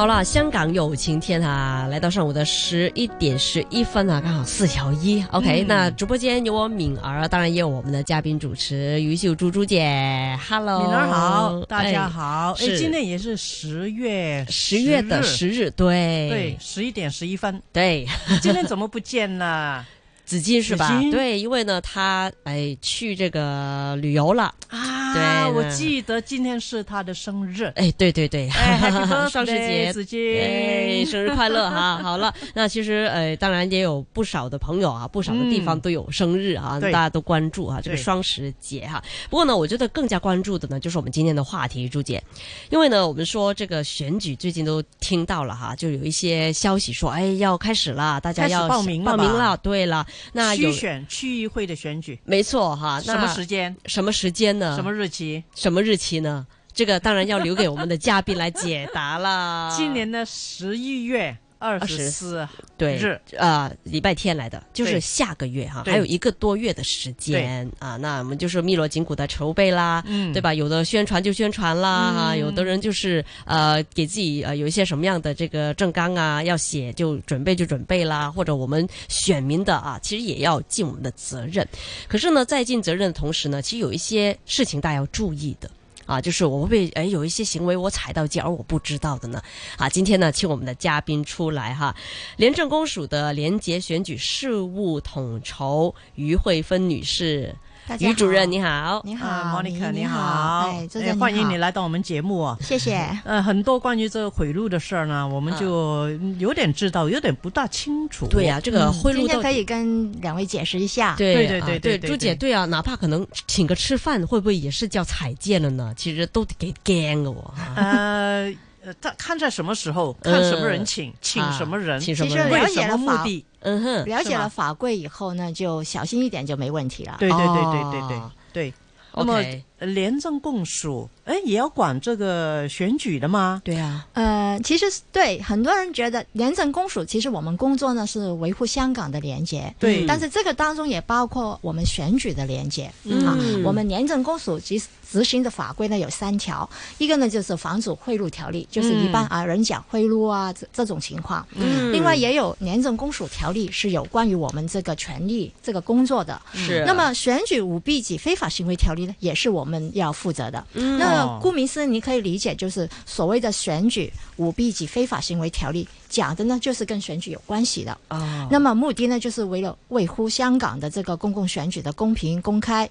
好了，香港有晴天啊！来到上午的十一点十一分啊，刚好四条一。OK，、那直播间有我敏儿，当然也有我们的嘉宾主持于秀珠珠姐。Hello，敏儿好，大家好。哎，今天也是十月十月的十日，对对十一点十一分。对，今天怎么不见了紫金是吧对，因为呢，他哎去这个旅游了。啊？对我记得今天是他的生日。哎，对对对，双十节子哎，金。生日快乐哈！好了，那其实呃，当然也有不少的朋友啊，不少的地方都有生日啊，大家都关注啊这个双十节哈。不过呢，我觉得更加关注的呢，就是我们今天的话题，朱姐，因为呢，我们说这个选举最近都听到了哈，就有一些消息说，哎，要开始了，大家要报名报名了。对了，那有区选区议会的选举没错哈，什么时间？什么时间呢？什么日期？什么日期呢？这个当然要留给我们的嘉宾来解答了。今年的十一月二十四对日，呃，礼拜天来的，就是下个月哈，对还有一个多月的时间啊。那我们就是密锣紧鼓的筹备啦，嗯对吧？有的宣传就宣传啦，哈、有的人就是呃给自己呃有一些什么样的这个政纲啊要写，就准备就准备啦，或者我们选民的啊，其实也要尽我们的责任。可是呢，在尽责任的同时呢，其实有一些事情大家要注意的。啊，就是我会不会哎有一些行为我踩到脚而我不知道的呢？啊，今天呢，请我们的嘉宾出来哈，廉政公署的廉洁选举事务统筹于慧芬女士，于主任你好。你好啊，Monica 你你好，哎，哎欢迎你，来到我们节目啊。谢谢。呃，很多关于这个贿赂的事儿呢，我们就有点知道，有点不大清楚。对呀、这个贿赂。今天可以跟两位解释一下。对对对啊对朱姐，对啊，哪怕可能请个吃饭，会不会也是叫踩界了呢？其实都给 gang 了我。呃，呃，他看在什么时候，嗯看什么人请，请什么人，其实请什么人？为什么了解了法目的？嗯哼，了解了法规以后呢，就小心一点就没问题了。对对对对对对。那么廉政公署，哎，也要管这个选举的吗？对啊，呃，其实是对很多人觉得廉政公署，其实我们工作呢是维护香港的廉洁，对但是这个当中也包括我们选举的廉洁。嗯啊，我们廉政公署执执行的法规呢有三条，一个呢就是防止贿赂条例，就是一般啊人讲贿赂啊这这种情况。嗯另外也有廉政公署条例是有关于我们这个权利这个工作的。是那么选举舞弊及非法行为条例呢，也是我们要负责的。嗯那哦顾名思义，你可以理解就是所谓的选举舞弊及非法行为条例，讲的呢就是跟选举有关系的。哦，那么目的呢，就是为了维护香港的这个公共选举的公平、公开、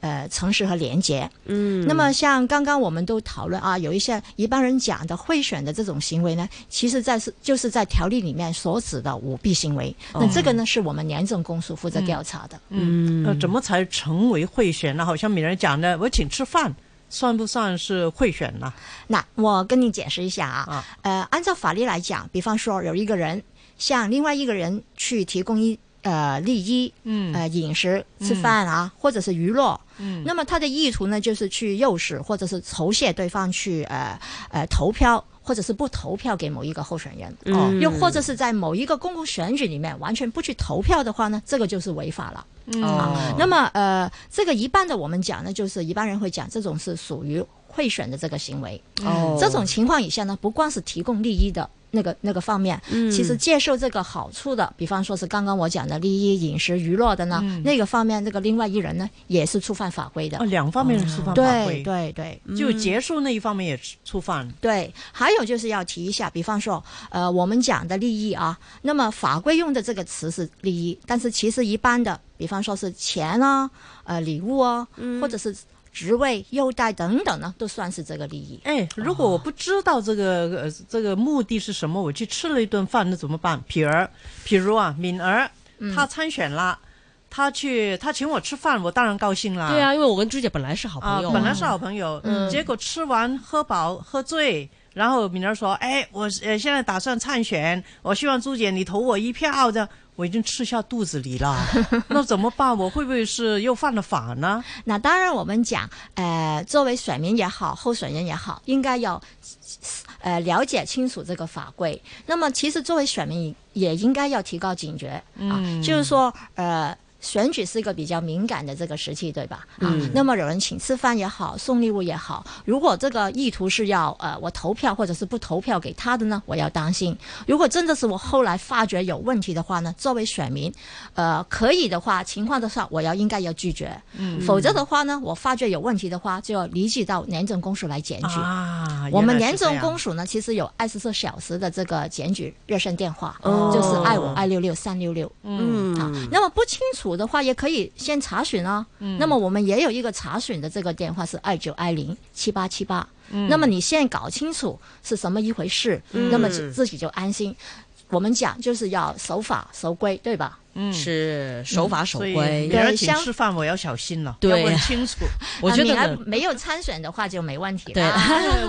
呃诚实和廉洁。嗯，那么像刚刚我们都讨论啊，有一些一般人讲的贿选的这种行为呢，其实在是就是在条例里面所指的舞弊行为。那这个呢，是我们廉政公署负责调查的。嗯，呃，怎么才成为贿选呢？好像别人讲的，我请吃饭，算不算是贿选呢？那我跟你解释一下啊，啊。呃，按照法律来讲，比方说有一个人向另外一个人去提供一呃利益，嗯。呃饮食、吃饭啊，或者是娱乐，嗯。那么他的意图呢，就是去诱使或者是酬谢对方去呃呃投票，或者是不投票给某一个候选人。哦嗯又或者是在某一个公共选举里面完全不去投票的话呢，这个就是违法了。啊那么呃，这个一般的我们讲呢，就是一般人会讲这种是属于贿选的这个行为。哦这种情况以下呢，不光是提供利益的那个那个方面，嗯。其实接受这个好处的，比方说是刚刚我讲的利益、饮食、娱乐的呢，嗯。那个方面，这个另外一人呢也是触犯法规的。哦，两方面触犯法对规，对对就结束那一方面也触犯。对，还有就是要提一下，比方说，呃，我们讲的利益啊，那么法规用的这个词是利益，但是其实一般的，比方说是钱啊、呃礼物啊，或者是职位、优待等等呢，都算是这个利益。哎，如果我不知道这个呃这个目的是什么，我去吃了一顿饭，那怎么办？譬如譬如啊，敏儿她参选了，他去他请我吃饭，我当然高兴啦。对啊，因为我跟朱姐本来是好啊，朋友，本来是好朋友，嗯结果吃完喝饱喝醉，然后敏儿说：“哎，我呃现在打算参选，我希望朱姐你投我一票。”这样我已经吃下肚子里了，那怎么办？我会不会是又犯了法呢？那当然，我们讲，呃，作为选民也好，候选人也好，应该要呃了解清楚这个法规。那么，其实作为选民也应该要提高警觉啊，就是说，呃。选举是一个比较敏感的这个时期，对吧？啊，那么有人请吃饭也好，送礼物也好，如果这个意图是要呃我投票或者是不投票给他的呢，我要当心。如果真的是我后来发觉有问题的话呢，作为选民，呃，可以的话情况的话，我要应该要拒绝。嗯，否则的话呢，我发觉有问题的话，就要立即到廉政公署来检举。啊，我们廉政公署呢，其实有二十四小时的这个检举热线电话，就是二五二六六三六六。嗯，好，那么不清楚。的话也可以先查询啊，那么我们也有一个查询的这个电话是二九二零七八七八，那么你现在搞清楚是什么一回事，那么自己就安心。我们讲就是要守法守规，对吧？嗯，是守法守规。别人请吃饭，我要小心了，要问清楚。我觉得没有参选的话就没问题。对，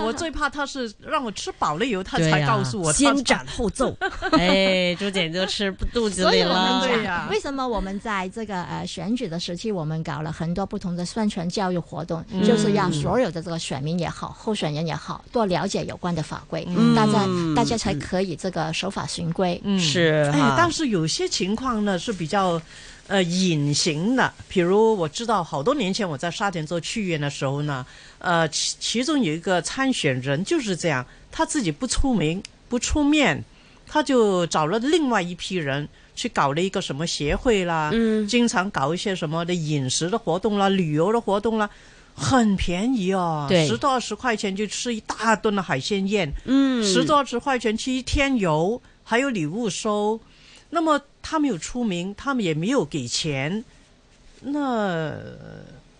我最怕他是让我吃饱了以后，他才告诉我。先斩后奏。哎，朱姐就吃肚子里了。对呀。为什么我们在这个呃选举的时期，我们搞了很多不同的宣传教育活动，就是让所有的这个选民也好，候选人也好，多了解有关的法规，大家大家才可以这个守法循规。嗯，是。哎，但是有些情况呢。是比较，呃，隐形的。比如我知道，好多年前我在沙田做区议员的时候呢，呃，其其中有一个参选人就是这样，他自己不出名、不出面，他就找了另外一批人去搞了一个什么协会啦，嗯，经常搞一些什么的饮食的活动啦、旅游的活动啦，很便宜哦，对，十多二十块钱就吃一大顿的海鲜宴，嗯，十多二十块钱去一天游，还有礼物收。那么他没有出名，他们也没有给钱，那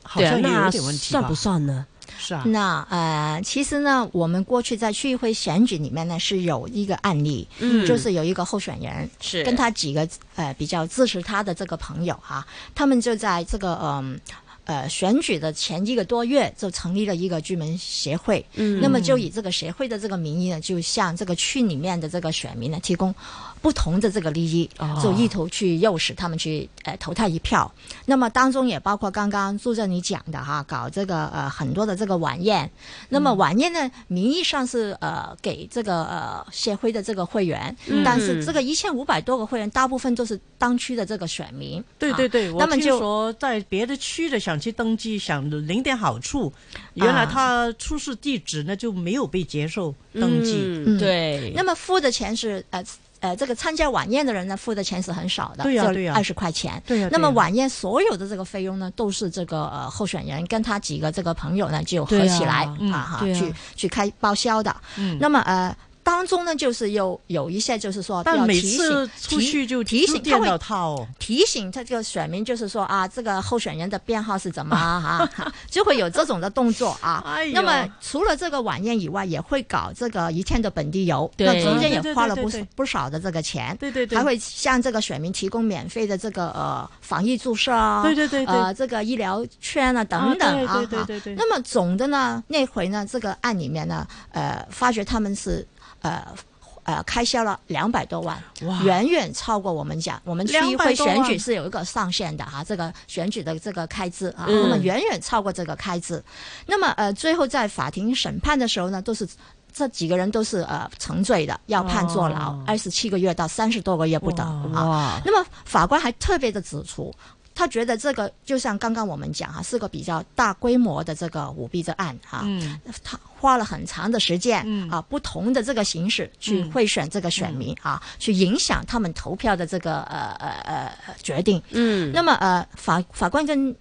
好像也有点问题算不算呢？是啊。那呃，其实呢，我们过去在区议会选举里面呢，是有一个案例，嗯，就是有一个候选人是跟他几个呃比较支持他的这个朋友哈，他们就在这个嗯。呃，选举的前一个多月就成立了一个居民协会，嗯，那么就以这个协会的这个名义呢，就向这个区里面的这个选民呢提供不同的这个利益，就意图去诱使他们去呃投他一票。那么当中也包括刚刚朱正你讲的哈，搞这个呃很多的这个晚宴。那么晚宴呢，名义上是呃给这个呃协会的这个会员，但是这个一千五百多个会员，大部分都是当区的这个选民。对对对，我听说在别的区的想。想去登记，想领点好处，原来他出示地址呢就没有被接受登记。对，那么付的钱是呃呃，这个参加晚宴的人呢付的钱是很少的，对呀对呀，二十块钱。对呀。那么晚宴所有的这个费用呢，都是这个呃候选人跟他几个这个朋友呢就合起来啊哈去去开报销的。嗯。那么呃。当中呢，就是有有一些，就是说要提醒，提提醒他会提醒他这个选民，就是说啊，这个候选人的编号是怎么啊？就会有这种的动作啊。那么除了这个晚宴以外，也会搞这个一天的本地游，那中间也花了不不少的这个钱。对对对，还会向这个选民提供免费的这个呃防疫注射啊，对对对，呃这个医疗券啊等等啊。对对对对。那么总的呢，那回呢，这个案里面呢，呃，发觉他们是。呃呃，开销了两百多万，远远超过我们讲，我们区议会选举是有一个上限的哈，这个选举的这个开支啊，那么远远超过这个开支。那么呃，最后在法庭审判的时候呢，都是这几个人都是呃成罪的，要判坐牢二十七个月到三十多个月不等啊。那么法官还特别的指出。他觉得这个就像刚刚我们讲哈，是个比较大规模的这个舞弊的案哈，他花了很长的时间嗯啊，不同的这个形式去贿选这个选民啊，去影响他们投票的这个呃呃呃决定。嗯，那么呃法法官跟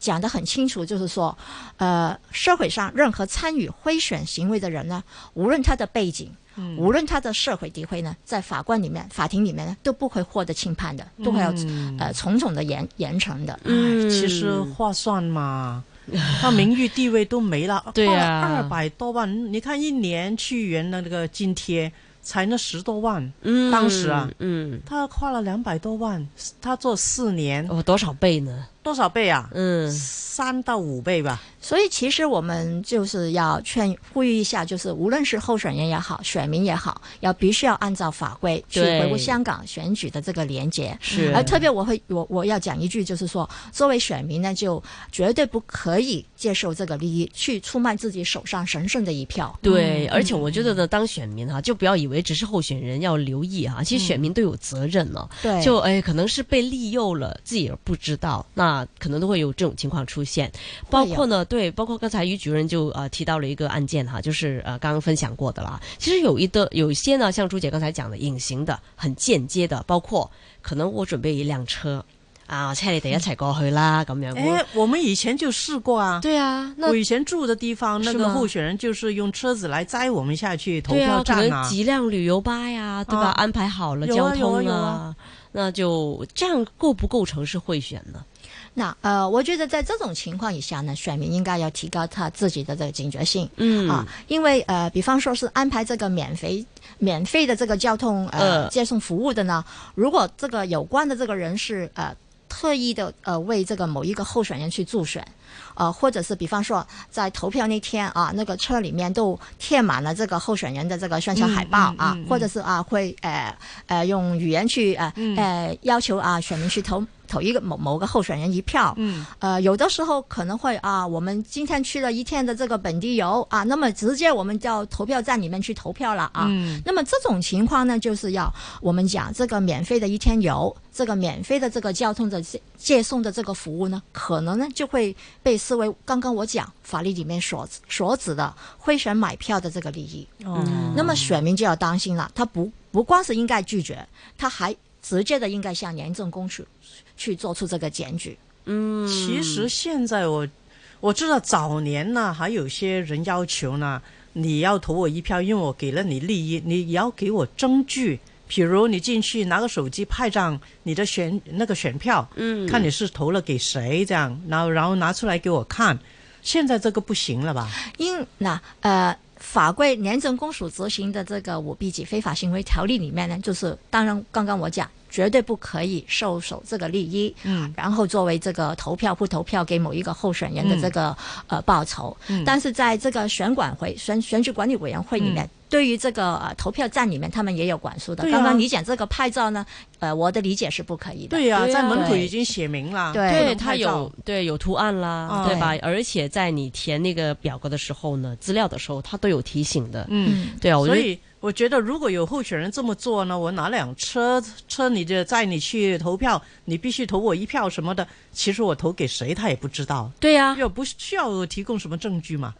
讲的很清楚，就是说呃社会上任何参与贿选行为的人呢，无论他的背景。无论他的社会地位呢，在法官里面、法庭里面呢，都不会获得轻判的，都会要呃重重的严严惩的。嗯，其实划算嘛，他名誉地位都没了，对呀，二百多万，你看一年去员的那个津贴才那十多万，嗯，当时啊，嗯，他花了两百多万，他做四年，哦，多少倍呢？多少倍啊？嗯，三到五倍吧。所以其实我们就是要劝呼吁一下，就是无论是候选人也好，选民也好，要必须要按照法规去对维护香港选举的这个廉洁。是而特别我会我我要讲一句，就是说，作为选民呢，就绝对不可以接受这个利益，去出卖自己手上神圣的一票。对，而且我觉得呢，当选民哈，就不要以为只是候选人要留意哈，其实选民都有责任呢。对，就哎，可能是被利诱了，自己也不知道，那可能都会有这种情况出现。包括呢，对，包括刚才于主任就呃提到了一个案件哈，就是呃刚刚分享过的啦。其实有一的有一些呢，像朱姐刚才讲的，隐形的、很间接的，包括可能我准备一辆车啊，车你哋一齊過去啦，咁样。哎，我们以前就试过啊。对啊，那我以前住的地方，那个候选人就是用车子来载我们下去投票站能几辆旅游巴呀，对吧？啊安排好了啊交通啊那就这样构不构成是贿选呢？那呃，我觉得在这种情况以下呢，选民应该要提高他自己的这个警觉性。嗯啊，因为呃，比方说是安排这个免费免费的这个交通呃、呃接送服务的呢，如果这个有关的这个人是呃特意的呃为这个某一个候选人去助选。呃，或者是比方说，在投票那天啊，那个车里面都贴满了这个候选人的这个宣传海报啊，嗯嗯嗯或者是啊会呃呃用语言去呃、嗯呃要求啊选民去投投一个某某个候选人一票，嗯，呃，有的时候可能会啊，我们今天去了一天的这个本地游啊，那么直接我们到投票站里面去投票了啊。嗯那么这种情况呢，就是要我们讲这个免费的一天游，这个免费的这个交通的接接送的这个服务呢，可能呢就会被视为刚刚我讲法律里面所所指的贿选买票的这个利益。哦，那么选民就要当心了，他不不光是应该拒绝，他还直接的应该向廉政公署去做出这个检举。嗯，其实现在我我知道早年呢，还有些人要求呢，你要投我一票，因为我给了你利益，你也要给我证据。比如你进去拿个手机拍张你的选那个选票，嗯看你是投了给谁这样，然后然后拿出来给我看。现在这个不行了吧？因那呃。法规廉政公署执行的这个舞弊及非法行为条例里面呢，就是当然刚刚我讲，绝对不可以受手这个利益，嗯，然后作为这个投票不投票给某一个候选人的这个、呃报酬。嗯。但是在这个选管会选选举管理委员会里面，对于这个、呃、投票站里面，他们也有管束的。啊刚刚你讲这个拍照呢，呃，我的理解是不可以的。对呀、啊在门口已经写明了，对它有对有图案啦，哦对吧？而且在你填那个表格的时候呢，资料的时候，它都有提醒的。嗯。嗯，对啊，我觉得所以我觉得，如果有候选人这么做呢，我拿辆车车你就载你去投票，你必须投我一票什么的。其实我投给谁他也不知道，对呀、又不需要提供什么证据嘛。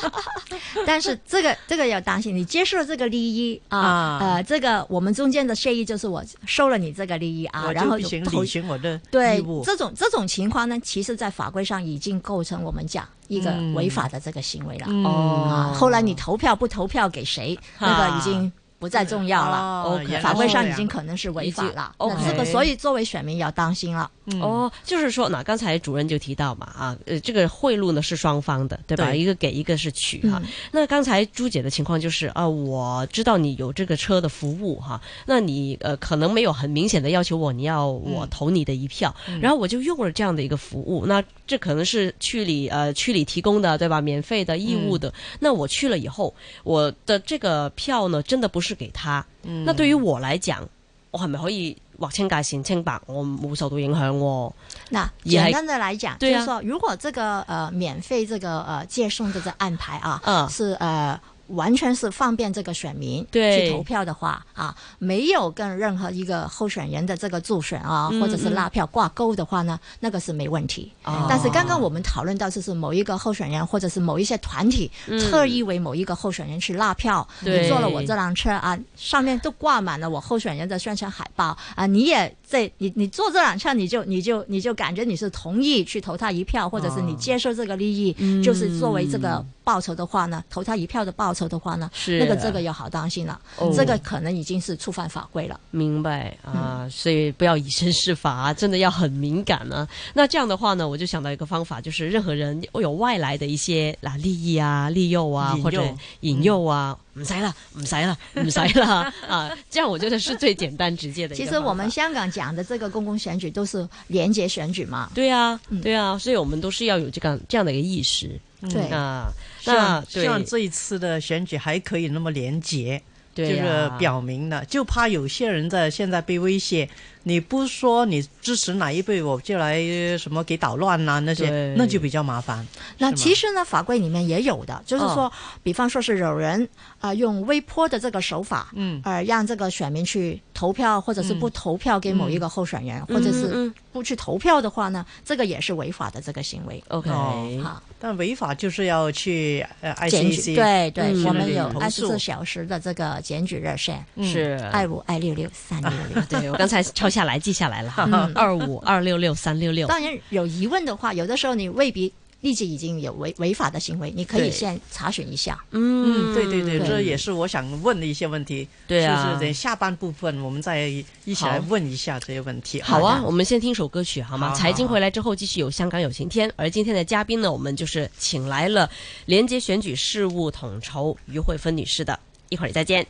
但是这个这个要当心，你接受了这个利益啊，啊呃，这个我们中间的协议就是我收了你这个利益啊，然后履行我的义对。这种这种情况呢，其实在法规上已经构成我们讲一个嗯。违法的这个行为了、嗯。啊。后来你投票不投票给谁，那个已经不再重要了。法规上已经可能是违法了，已经那这个 OK 所以作为选民要当心了。嗯哦，就是说，那刚才主任就提到嘛，啊，呃，这个贿赂呢是双方的，对吧？一个给，一个是取哈。嗯那刚才朱姐的情况就是啊，我知道你有这个车的服务哈，那你呃可能没有很明显的要求我，你要我投你的一票，然后我就用了这样的一个服务，那这可能是区里呃区里提供的，对吧？免费的、义务的，那我去了以后，我的这个票呢，真的不是给他，嗯那对于我来讲，我系咪可以划清界线清白？我冇受到影響喎。那简单的来讲，对啊就是说，如果这个呃免费这个呃接送的这安排啊，嗯是呃。完全是方便这个选民对。去投票的话啊，没有跟任何一个候选人的这个助选啊，嗯或者是拉票挂钩的话呢，那个是没问题。哦。但是刚刚我们讨论到，就是某一个候选人或者是某一些团体、特意为某一个候选人去拉票，你坐了我这辆车啊，上面都挂满了我候选人的宣传海报啊，你也在你你坐这辆车，你就你就你就感觉你是同意去投他一票，或者是你接受这个利益，就是作为这个报酬的话呢，投他一票的报酬的话呢，是那个这个要好当心了，哦。这个可能已经是触犯法规了。明白嗯。啊，所以不要以身试法啊，真的要很敏感啊。那这样的话呢，我就想到一个方法，就是任何人有外来的一些啊利益啊、利诱啊或者引诱啊，唔使啦，唔使啦，唔使啦啊，这样我觉得是最简单直接的其。实我们香港讲的这个公共选举都是廉洁选举嘛，对啊，嗯。对啊，所以我们都是要有这个这样的一个意识对。啊。那希望这一次的选举还可以那么廉洁，就是表明了，就怕有些人在现在被威胁，你不说你支持哪一辈，我就来呃什么给捣乱呐、那些，那就比较麻烦。那其实呢，法规里面也有的，就是说，比方说是有人啊、呃用微波的这个手法，嗯，呃，让这个选民去投票，或者是不投票给某一个候选人，或者是不去投票的话呢，这个也是违法的这个行为。OK，哦哈，但违法就是要去呃检举对对，嗯我们有投二十四小时的这个检举热线，是。二五二六六三六六。对我刚才抄下来记下来了 二五二六六三六六。当然有疑问的话，有的时候你未必立即已经有违违法的行为，你可以先查询一下。嗯，对对对，这也是我想问的一些问题。对啊就是等下半部分我们再一起来问一下这些问题。好啊我们先听首歌曲好吗？财经回来之后继续有香港有晴天，而今天的嘉宾呢，我们就是请来了廉洁选举事务统筹于慧芬女士的，一会儿再见。